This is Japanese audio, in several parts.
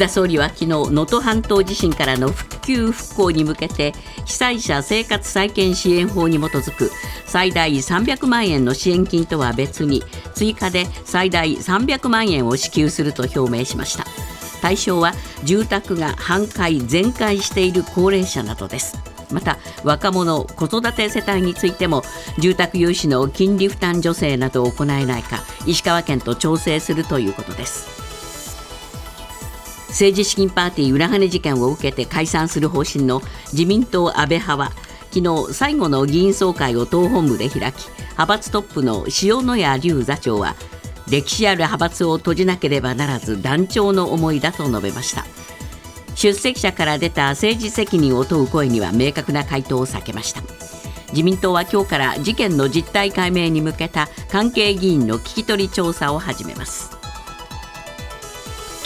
田総理は昨日能登半島地震からの復旧復興に向けて被災者生活再建支援法に基づく最大300万円の支援金とは別に追加で最大300万円を支給すると表明しました。対象は住宅が半壊全壊している高齢者などです。また若者子育て世帯についても住宅融資の金利負担助成などを行えないか石川県と調整するということです。政治資金パーティー裏金事件を受けて解散する方針の自民党安倍派は昨日最後の議員総会を党本部で開き派閥トップの塩谷隆座長は歴史ある派閥を閉じなければならず断腸の思いだと述べました。出席者から出た政治責任を問う声には明確な回答を避けました。自民党は今日から事件の実態解明に向けた関係議員の聞き取り調査を始めます。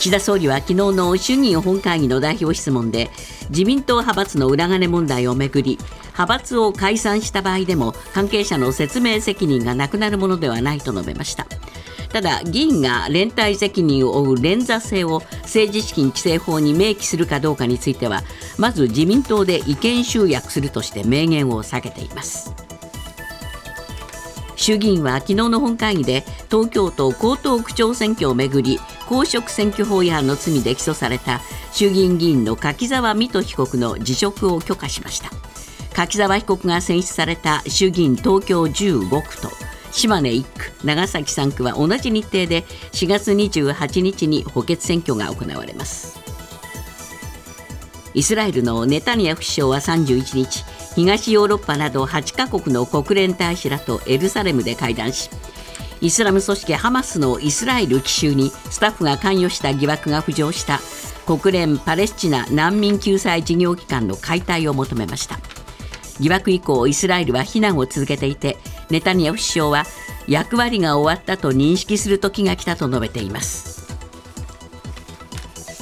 岸田総理は昨日の衆議院本会議の代表質問で自民党派閥の裏金問題をめぐり派閥を解散した場合でも関係者の説明責任がなくなるものではないと述べました。ただ議員が連帯責任を負う連座制を政治資金規正法に明記するかどうかについてはまず自民党で意見集約するとして明言を避けています。衆議院は昨日の本会議で東京都江東区長選挙をめぐり公職選挙法違反の罪で起訴された衆議院議員の柿沢水戸被告の辞職を許可しました。柿沢被告が選出された衆議院東京15区と島根1区長崎3区は同じ日程で4月28日に補欠選挙が行われます。イスラエルのネタニヤフ首相は31日東ヨーロッパなど8カ国の国連大使らとエルサレムで会談しイスラム組織ハマスのイスラエル奇襲にスタッフが関与した疑惑が浮上した。国連パレスチナ難民救済事業機関の解体を求めました。疑惑以降イスラエルは非難を続けていてネタニヤフ首相は役割が終わったと認識する時が来たと述べています。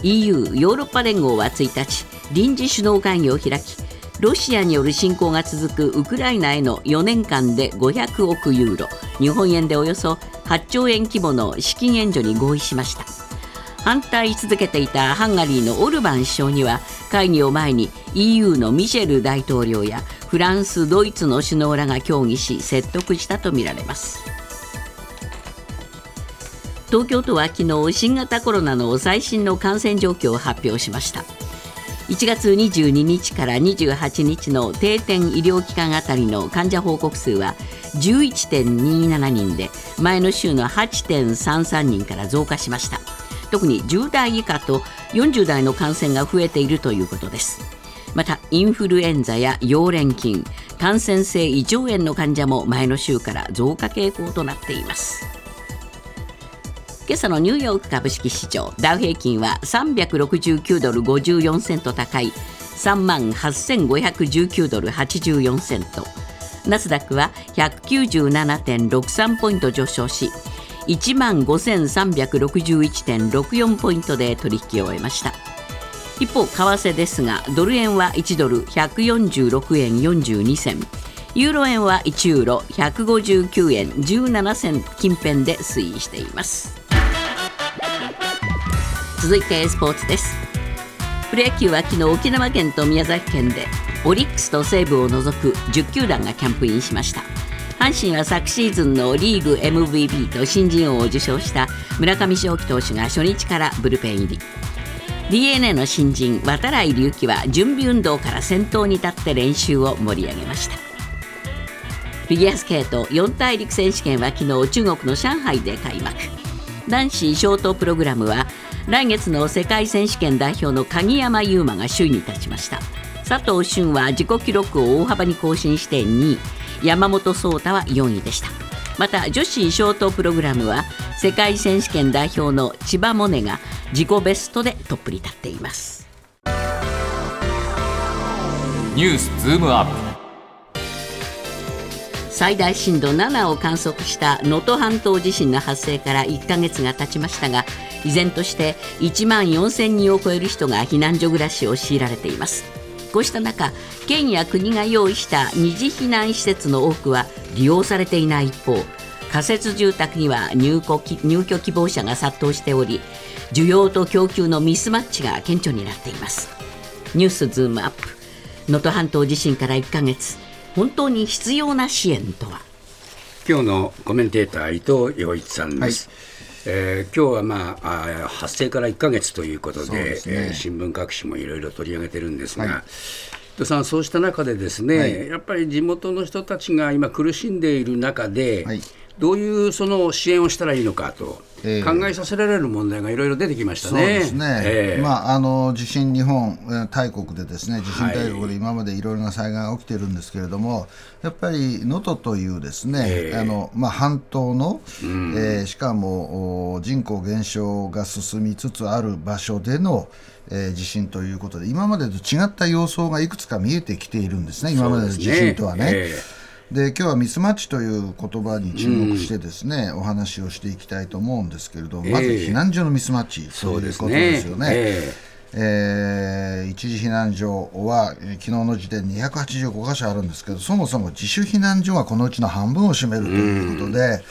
EU= ヨーロッパ連合は1日臨時首脳会議を開きロシアによる侵攻が続くウクライナへの4年間で500億ユーロ日本円でおよそ8兆円規模の資金援助に合意しました。反対し続けていたハンガリーのオルバン首相には会議を前に EU のミシェル大統領やフランス、ドイツの首脳らが協議し説得したとみられます。東京都は昨日新型コロナの最新の感染状況を発表しました。1月22日から28日の定点医療機関あたりの患者報告数は11.27人で前の週の8.33人から増加しました。特に10代以下と40代の感染が増えているということです。またインフルエンザや溶連菌感染性胃腸炎の患者も前の週から増加傾向となっています。今朝のニューヨーク株式市場ダウ平均は369ドル54セント高い3万8519ドル84セント。ナスダックは197.63ポイント上昇し1万5361.64ポイントで取引を終えました。一方為替ですがドル円は1ドル146円42銭。ユーロ円は1ユーロ159円17銭近辺で推移しています。続いてスポーツです。プロ野球は昨日沖縄県と宮崎県でオリックスと西武を除く10球団がキャンプインしました。阪神は昨シーズンのリーグ MVP と新人王を受賞した村上正輝投手が初日からブルペン入り。d n a の新人渡来隆輝は準備運動から先頭に立って練習を盛り上げました。フィギュアスケート四大陸選手権は昨日中国の上海で開幕。男子ショートプログラムは来月の世界選手権代表の鍵山優真が首位に立ちました。佐藤俊は自己記録を大幅に更新して2位。山本草太は4位でした。また女子ショートプログラムは世界選手権代表の千葉百音が自己ベストでトップに立っています。ニュースズームアップ。最大震度7を観測した能登半島地震の発生から1ヶ月が経ちましたが依然として1万4000人を超える人が避難所暮らしを強いられています。こうした中県や国が用意した二次避難施設の多くは利用されていない一方仮設住宅には入居入居希望者が殺到しており需要と供給のミスマッチが顕著になっています。ニュースズームアップ。能登半島地震から1ヶ月。本当に必要な支援とは？今日のコメンテーター伊藤洋一さんです、はい。えー、今日は、まあ、あ発生から1か月ということで、ね。えー、新聞各紙もいろいろ取り上げてるんですが、はい、さんそうした中でですね、はい、やっぱり地元の人たちが今苦しんでいる中で、はい、どういうその支援をしたらいいのかと。えー、考えさせられる問題がいろいろ出てきましたね。そうですね。えー、まああの地震日本大国でですね地震大国で今までいろいろな災害が起きているんですけれども、やっぱり能登というですね、えー、あのまあ半島の、うん、えー、しかも人口減少が進みつつある場所でのえー、地震ということで今までと違った様相がいくつか見えてきているんですね今までの地震とはね。で今日はミスマッチという言葉に注目してですね、うん、お話をしていきたいと思うんですけれども、えー、まず避難所のミスマッチということですよね。えーえー、一時避難所は、えー、昨日の時点で285箇所あるんですけどそもそも自主避難所はこのうちの半分を占めるということで、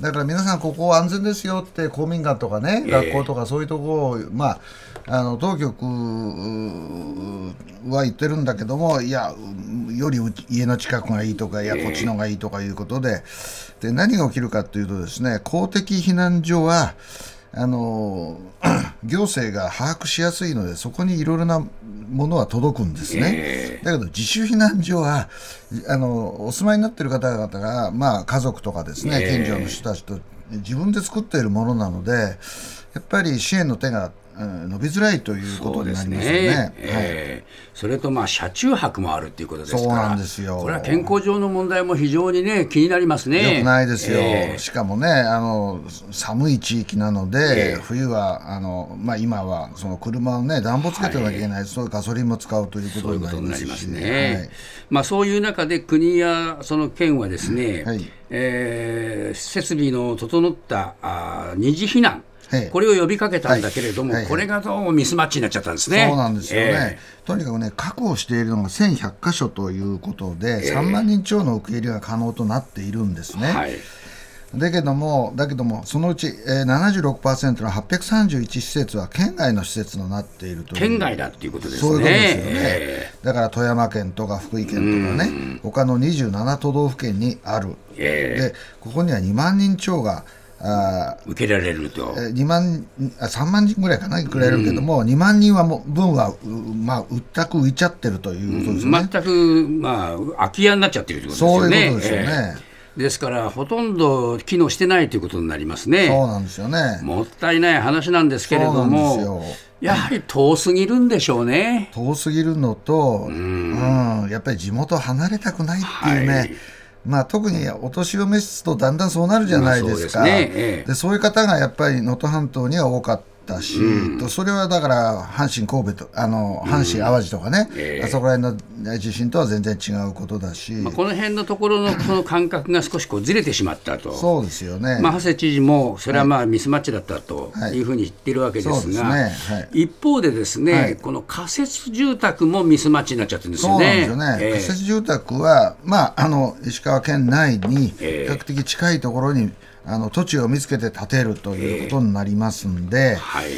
だから皆さんここ安全ですよって公民館とかね、学校とかそういうところを、まああの当局は言ってるんだけどもいやより家の近くがいいとかいやこっちのがいいとかいうことで。で何が起きるかというとですね公的避難所はあの 行政が把握しやすいのでそこにいろいろなものは届くんですね、だけど自主避難所はあのお住まいになっている方々が、まあ、家族とかですね、近所の人たちと自分で作っているものなのでやっぱり支援の手が伸びづらいということになりますよね。ね。えー、それとまあ車中泊もあるっていうことですからそうなんですよ。これは健康上の問題も非常にね気になりますね。よくないですよ、えー、しかもねあの寒い地域なので、えー、冬はあの、まあ、今はその車をね暖房つけてなきゃいけない、はい、そういうガソリンも使うということになりますし。ね。はい、まあ、そういう中で国やその県はですね、はい。えー、設備の整ったあ二次避難これを呼びかけたんだけれども、これがどうもミスマッチになっちゃったんですね。そうなんですよね、えー、とにかくね、確保しているのが1100箇所ということで、えー、3万人超の受け入れが可能となっているんですね。はい。だけども、だけども、そのうち、えー、76%の831施設は県外の施設となっているという。県外だっていうことですね。そういうことですよね。えー、だから富山県とか福井県とかね、他の27都道府県にある、えー、でここには2万人超があ受けられると。2万あ3万人ぐらいかなくれるけども、うん、2万人はも分は、まあ、うったく浮いちゃってるということですね、全く、まあ、空き家になっちゃってるということですよね。そういうことですよね、えー、ですからほとんど機能してないということになりますね。そうなんですよね。もったいない話なんですけれどもやはり遠すぎるんでしょうね。遠すぎるのと、うん、うん、やっぱり地元離れたくないっていうね、はいまあ、特にお年を召すとだんだんそうなるじゃないですか、まあ、そうで、ね。ええ、そういう方がやっぱり能登半島には多かった。ったし、うん、それはだから阪神、神戸とあの阪神・淡路とかね、うんえ。ー、あそこら辺の地震とは全然違うことだし、まあ、この辺のところのこの感覚が少しこうずれてしまったと、そうですよね、まあ、長谷知事もそれはまあミスマッチだったとい。うふうに言ってるわけですが、はいすね。はい、一方で、ですね、はい、この仮設住宅もミスマッチになっちゃってるんですよね。そうなんですよね、えー、仮設住宅は、まあ、あの石川県内に比較的近いところに、あの土地を見つけて建てるということになりますんで、えー、はい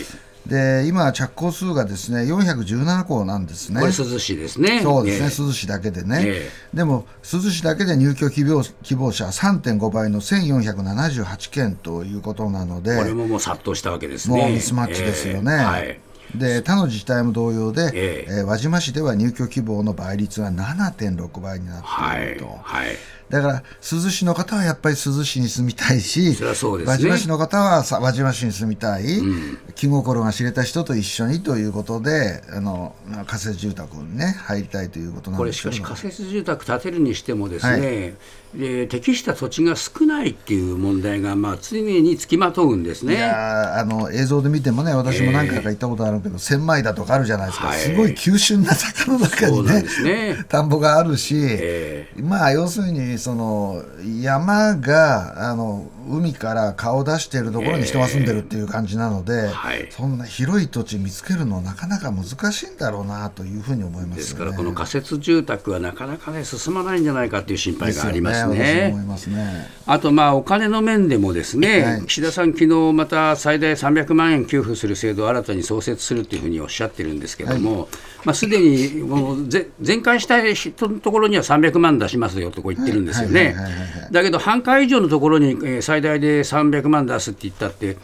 で今、着工数がですね417校なんですね。これ珠洲市ですね。そうですね、珠洲市だけでね。えー、でも、珠洲市だけで入居希望希望者3.5倍の1478件ということなので、これももう殺到したわけですね。もうミスマッチですよね。えーはいで他の自治体も同様で、えー、えー、輪島市では入居希望の倍率は7.6倍になっていると。はい、はいだから珠洲市の方はやっぱり珠洲市に住みたいし、ね、輪島市の方は輪島市に住みたい、うん、気心が知れた人と一緒にということで、あの仮設住宅にね入りたいということなんですこれしかし仮設住宅建てるにしてもですね、はい。で適した土地が少ないっていう問題が、まあ、常につきまとうんですね。いやあの映像で見てもね、私も何回か行ったことあるけど、えー、千枚田とかあるじゃないですか、はい、すごい急峻な坂の中にね、ね。田んぼがあるし、えー、まあ、要するにその山があの海から顔を出しているところに人が住んでるっていう感じなので、はいそんな広い土地見つけるのなかなか難しいんだろうなというふうに思いますよね。ですからこの仮設住宅はなかなかね進まないんじゃないかという心配がありますですよねね。あとまあお金の面でもですね、はい岸田さん、昨日また最大300万円給付する制度を新たに創設するというふうにおっしゃってるんですけども、まあすでにもうぜ全壊したい人のところには300万出しますよとこう言ってるんですよねはいはいはいはいはい。だけど半壊以上のところにえー最大で300万出すって言ったって。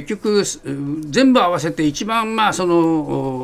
結局、す全部合わせて一番まあその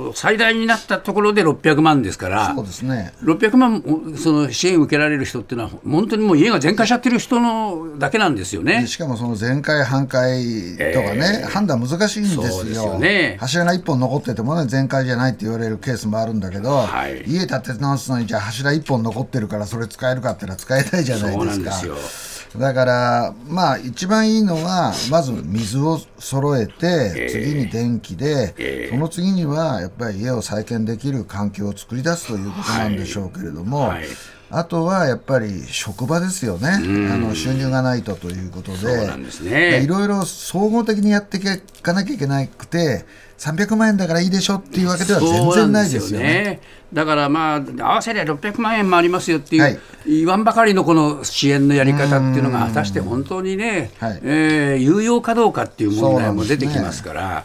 お最大になったところで600万ですから、そうですね。600万おその支援を受けられる人っていうのは、本当にもう家が全壊しちゃってる人のだけなんですよねで。しかもその全壊半壊とかね、判断難しいんですよそうですよね柱が1本残っててもね全壊じゃないって言われるケースもあるんだけど、はい家建て直すのにじゃあ柱1本残ってるからそれ使えるかって言ったら使えないじゃないそうですかなんですよ。だからまあ一番いいのはまず水を揃えて、次に電気で、その次にはやっぱり家を再建できる環境を作り出すということなんでしょうけれども、はいあとはやっぱり職場ですよね、あの収入がないとということで、いろいろ総合的にやっていかなきゃいけなくて、300万円だからいいでしょっていうわけでは全然ないですよね。だからまあ、合わせりゃ600万円もありますよっていう、はい。言わんばかりのこの支援のやり方っていうのが、果たして本当にね、はい。えー有用かどうかっていう問題も出てきますから、い。やっ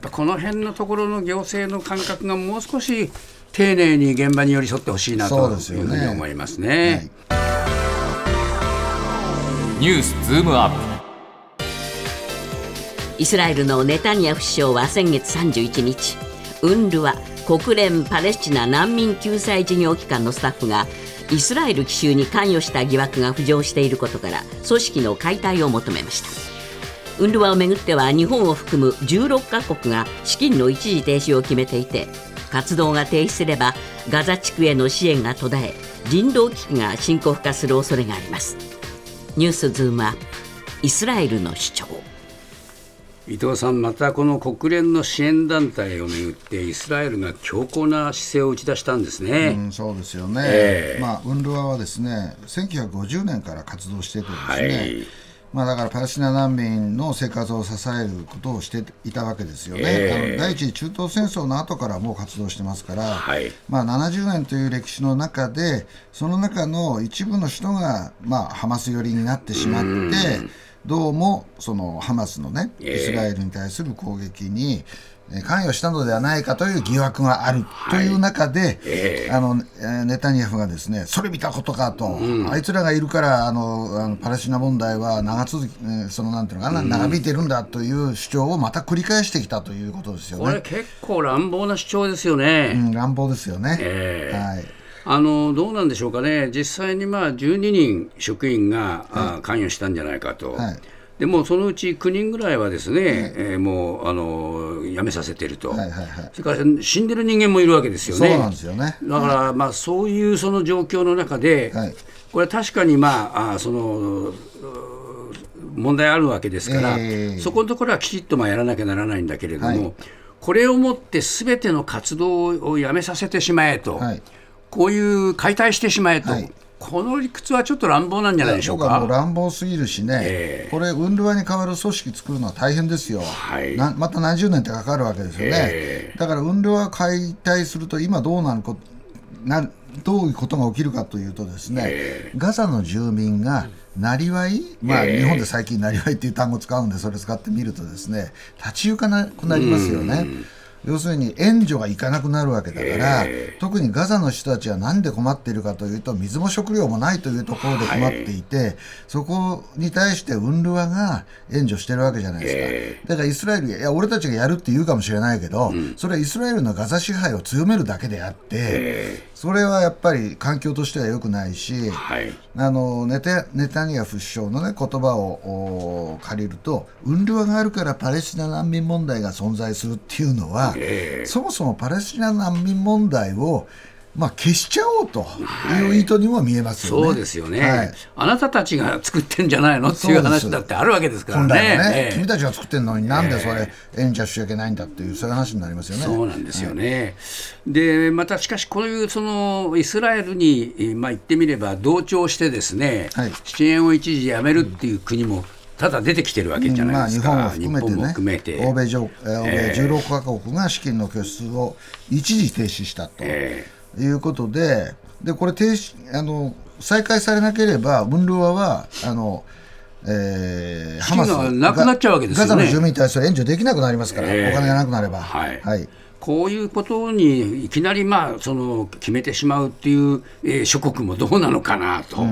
ぱこの辺のところの行政の感覚がもう少し丁寧に現場に寄り添ってほしいなというふうに思いますね。ニュースズームアップイスラエルのネタニヤフ首相は先月31日 UNRWA 国連パレスチナ難民救済事業機関のスタッフがイスラエル奇襲に関与した疑惑が浮上していることから組織の解体を求めました UNRWA をめぐっては日本を含む16カ国が資金の一時停止を決めていて活動が停止すればガザ地区への支援が途絶え人道危機が深刻化する恐れがあります。ニュースズームアップイスラエルの主張。伊藤さん、またこの国連の支援団体をめぐって、イスラエルが強硬な姿勢を打ち出したんですね。うん、そうですよね、ええ。まあ、UNRWA はですね1950年から活動しててですね、はいまあ、だからパレスチナ難民の生活を支えることをしていたわけですよね、ええ。あの第一次中東戦争の後からもう活動してますから、はい。まあ、70年という歴史の中で、その中の一部の人が、まあ、ハマス寄りになってしまって、どうもそのハマスのね、ええ。イスラエルに対する攻撃に、えー関与したのではないかという疑惑があるという中で、ええ。あのえーネタニヤフがですねそれ見たことかと、あいつらがいるからあのあのパレスチナ問題は長続き、えーそのなんていうのかな、長引いてるんだという主張をまた繰り返してきたということですよね。これ結構乱暴な主張ですよね。うん、乱暴ですよね。ええ。はい。あのどうなんでしょうかね、実際にまあ12人職員が、あ関与したんじゃないかと、はいでもそのうち9人ぐらいはですね、えーもうあの辞めさせてると、はいはいはい。それから死んでる人間もいるわけですよね。そうなんですよね。だから、まあ、そういうその状況の中で、はい。これは確かに、まあ、あそのう問題あるわけですから、ええ。そこのところはきちっとまあやらなきゃならないんだけれども、はい。これをもってすべての活動をやめさせてしまえと、はい。こういう解体してしまえと、はいこの理屈はちょっと乱暴なんじゃないでしょう僕はもうか。乱暴すぎるしね、ええ。これ、ウンルワに代わる組織作るのは大変ですよ、はい。なまた何十年ってかかるわけですよね、えだからウンルワ解体すると、今どうなるこな、どういうことが起きるかというと、ですね、えガザの住民がなりわい、まあ、ええ。日本で最近、なりわいっていう単語を使うんで、それ使ってみると、ですね立ち行かなくなりますよね。要するに援助がいかなくなるわけだから、え特にガザの人たちは何で困っているかというと水も食料もないというところで困っていて、そこに対してウンルワが援助してるわけじゃないですか、えだからイスラエルいや俺たちがやるって言うかもしれないけど、それはイスラエルのガザ支配を強めるだけであって、それはやっぱり環境としては良くないし、はい。あのネタネタニヤフ首相の、ね、言葉をお借りると、ウンルワがあるからパレスチナ難民問題が存在するっていうのは、ええ。そもそもパレスチナ難民問題をまあ、消しちゃおうという意図にも見えますよね。そうですよね、はい。あなたたちが作ってんじゃないの？っていう話だってあるわけですからね、ね。ええ。君たちが作ってるのになんでそれ援助しちゃいけないんだっていうそういう話になりますよね。そうなんですよね。で、またしかし、こういうそのイスラエルに、えーまあ、言ってみれば、同調してですね、はい。支援を一時やめるっていう国も、ただ出てきてるわけじゃないですか、まあ、日本を含めてね含めて。欧米欧米16カ国が資金の拠出を一時停止したと、えいうことででこれ停止あの再開されなければウンルワはあの、えー、資金がなくなっちゃうわけですよね。ガザの住民に対する援助できなくなりますから、ええお金がなくなれば。はい。はいこういうことにいきなり、まあ、その決めてしまうっていう、えー諸国もどうなのかなと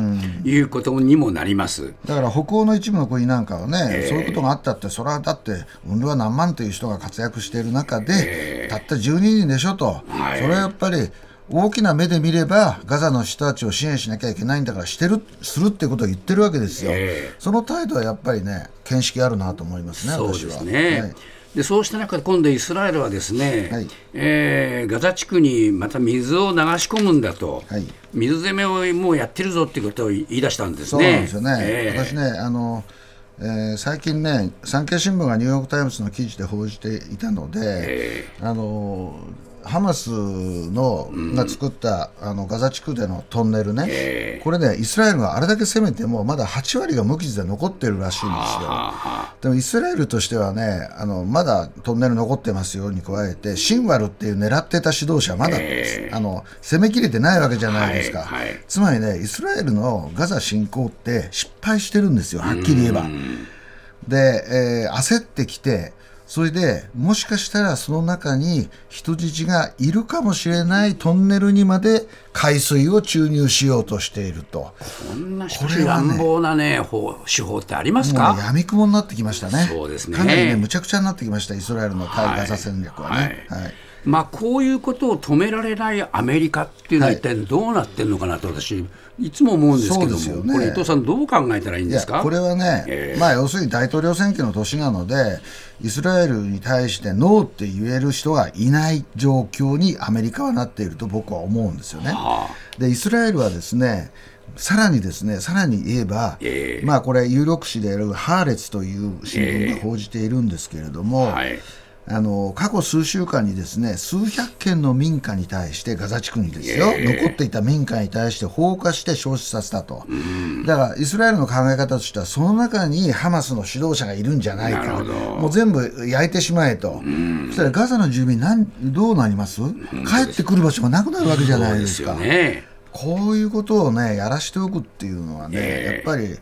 いうことにもなります。だから北欧の一部の国なんかはね、そういうことがあったって、それはだって、ウンルは何万という人が活躍している中で、たった12人でしょと、はい。それはやっぱり大きな目で見れば、ガザの人たちを支援しなきゃいけないんだからしてる、するってことを言ってるわけですよ、ええその態度はやっぱりね、見識あるなと思いますね、そう私は。ですね。はいでそうした中で今度イスラエルはですね、はい。えーガザ地区にまた水を流し込むんだと、はい。水攻めをもうやってるぞっていうことを言い出したんですそうなんね。ですよね、えー私ねあの、えー最近ね、産経新聞がニューヨーク・タイムズの記事で報じていたので、え。あのハマスのが作った、あのガザ地区でのトンネルね、え。これね、イスラエルがあれだけ攻めても、まだ8割が無傷で残ってるらしいんですよ。あでもイスラエルとしてはね、あのまだトンネル残ってますよに加えて、シンワルっていう狙ってた指導者、まだ、え。あの攻めきれてないわけじゃないですか、はいはい。つまりね、イスラエルのガザ侵攻って失敗してるんですよ、はっきり言えば。で、えー焦ってきて、それでもしかしたらその中に人質がいるかもしれないトンネルにまで海水を注入しようとしていると。こんなれ乱暴な、ね、方手法ってありますか？ね、闇雲になってきましたね。そうですねかなりね、むちゃくちゃになってきました、イスラエルの対ガザ戦略はね。はいはいまあ、こういうことを止められないアメリカっていうのははい一体どうなってるのかなと私いつも思うんですけども、ね。これ伊藤さんどう考えたらいいんですか？これはね、ええ。まあ、要するに大統領選挙の年なので、イスラエルに対してノーって言える人がいない状況にアメリカはなっていると僕は思うんですよね。はでイスラエルはですねさらにですねさらに言えば、ええ。まあこれ有力紙であるハーレツという新聞が報じているんですけれども、はいあの過去数週間にですね数百件の民家に対してガザ地区にですよ、残っていた民家に対して放火して消失させたと、だからイスラエルの考え方としてはその中にハマスの指導者がいるんじゃないか。もう全部焼いてしまえと、そしたらガザの住民なんどうなります、帰ってくる場所がなくなるわけじゃないですすか。こういうことをねやらしておくっていうのはね、ええ。やっぱり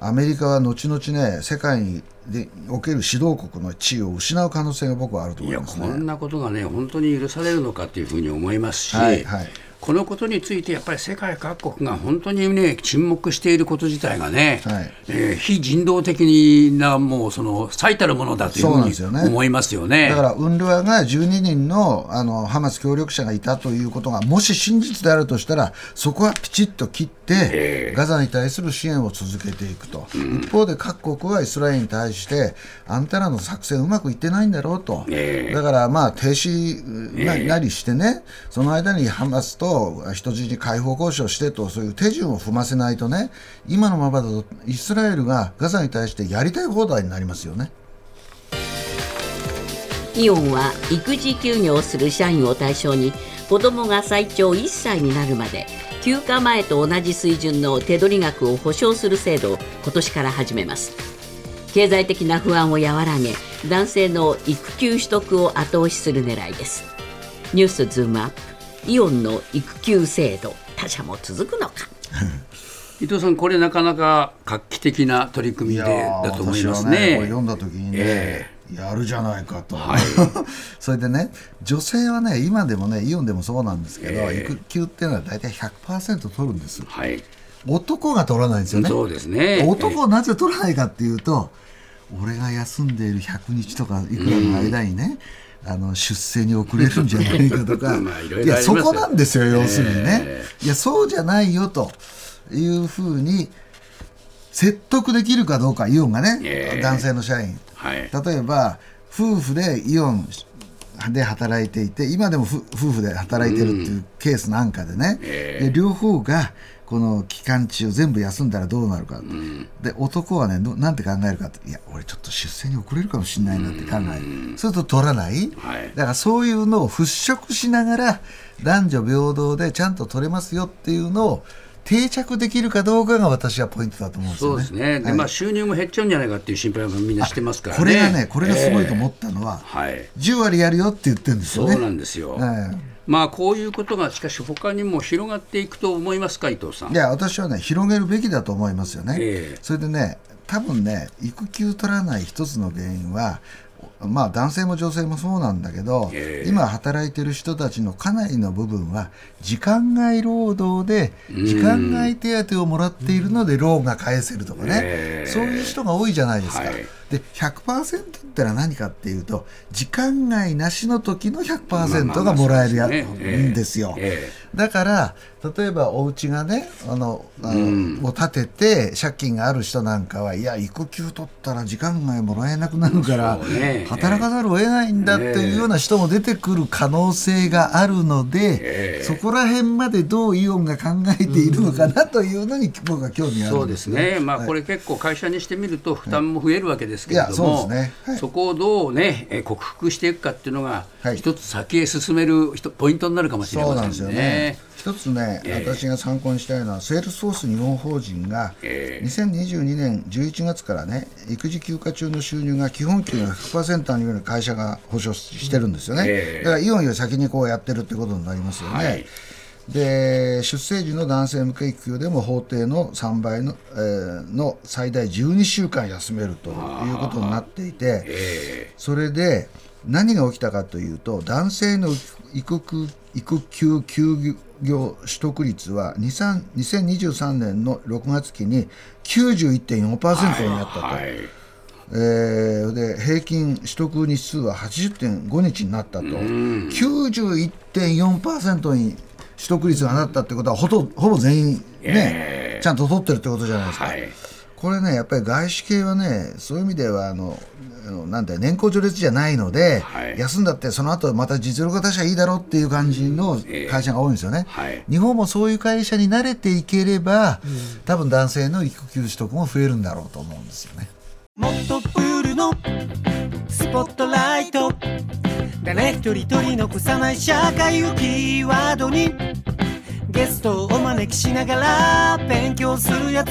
アメリカは後々ね世界にでおける指導国の地位を失う可能性が僕はあるといや思いますね。こんなことがね本当に許されるのかっていうふうに思いますし、はいはいこのことについてやっぱり世界各国が本当にね沈黙していること自体がね、はい。えー非人道的なもうその最たるものだというふうに思いますよね。だから、ウンルワが12人のあのハマス協力者がいたということが、もし真実であるとしたら、そこはピチッと切って、ガザに対する支援を続けていくと、一方で各国はイスラエルに対して、あんたらの作戦うまくいってないんだろうと、ええ。だから、まあ、停止ななりしてね、その間にハマスと人質に解放交渉してと、そういう手順を踏ませないとね、今のままだとイスラエルがガザに対してやりたい放題になりますよね。イオンは育児休業する社員を対象に子どもが最長1歳になるまで休暇前と同じ水準の手取り額を保証する制度を今年から始めます。経済的な不安を和らげ男性の育休取得を後押しする狙いです。ニュースズームアップ。イオンの育休制度他社も続くのか。伊藤さん、これなかなか画期的な取り組みでだと思います私はねこれね。読んだ時にね、えやるじゃないかと、はい。それでね女性はね今でもねイオンでもそうなんですけど、ええ。育休っていうのは大体100%取るんです。はい、男が取らないんですよね。そうですね。男はなぜ取らないかっていうと俺が休んでいる100日とかいくらの間にね、あの出世に遅れるんじゃないかとか。まあいやそこなんですよ要するにね、えいやそうじゃないよというふうに説得できるかどうかイオンがね、ええ。男性の社員。はい、例えば夫婦でイオンで働いていて今でも夫婦で働いてるっていうケースなんかでね、で両方がこの期間中全部休んだらどうなるか、うん、で男はねなんて考えるかって。いや俺ちょっと出世に遅れるかもしれないなって考える、うん、それと取らない、はい、だからそういうのを払拭しながら男女平等でちゃんと取れますよっていうのを定着できるかどうかが私はポイントだと思うんですよね。そうですね。で、まあ収入も減っちゃうんじゃないかっていう心配はみんなしてますからね。これがね、これがすごいと思ったのは、えー、はい、10割やるよって言ってるんですよね。そうなんですよ。はいまあこういうことがしかし他にも広がっていくと思いますか伊藤さん。いや私はね広げるべきだと思いますよね。えー、それでね多分ね育休取らない一つの原因はまあ男性も女性もそうなんだけど、えー、今働いてる人たちのかなりの部分は時間外労働で時間外手当をもらっているのでローンが返せるとかね、えー、そういう人が多いじゃないですか。はい。で100%ってのは何かっていうと時間外なしの時の100%がもらえるやんですよ。だから例えばお家がねあのあの、うん、を建てて借金がある人なんかはいや育休取ったら時間外もらえなくなるから、ね、働かざるを得ないんだっていうような人も出てくる可能性があるので、そこら辺までどうイオンが考えているのかなというのに僕は興味あるんです、ね、そうですね、まあ、これ結構会社にしてみると負担も増えるわけですけれども、そね。はい、そこをどうね克服していくかっていうのが一つ先へ進めるポイントになるかもしれませんね。一つね、えー、私が参考にしたいのは、セールスフォース日本法人が、2022年11月からね、育児休暇中の収入が基本給の100%による会社が保証してるんですよね、えー、だからイオンより先にこうやってるってことになりますよね。はい。で出生時の男性向け育休でも法定の3倍の,、えー、の最大12週間休めるということになっていて、それで何が起きたかというと男性の育育休休業取得率は2023年の6月期に91.4%になったと。はいはい。えー、で平均取得日数は80.5日になったと、91.4%に取得率がなったってことはほとほぼ全員ね、ちゃんと取ってるってことじゃないですか。はい、これねやっぱり外資系はねそういう意味ではあのなんて年功序列じゃないので、はい、休んだってその後また実力が出しゃいいだろうっていう感じの会社が多いんですよね、えーはい、日本もそういう会社に慣れていければ、うん、多分男性の育休取得も増えるんだろうと思うんですよね。もっとプールのスポットライト。誰一人取り残さない社会をキーワードに。ゲストをお招きしながら勉強するやつ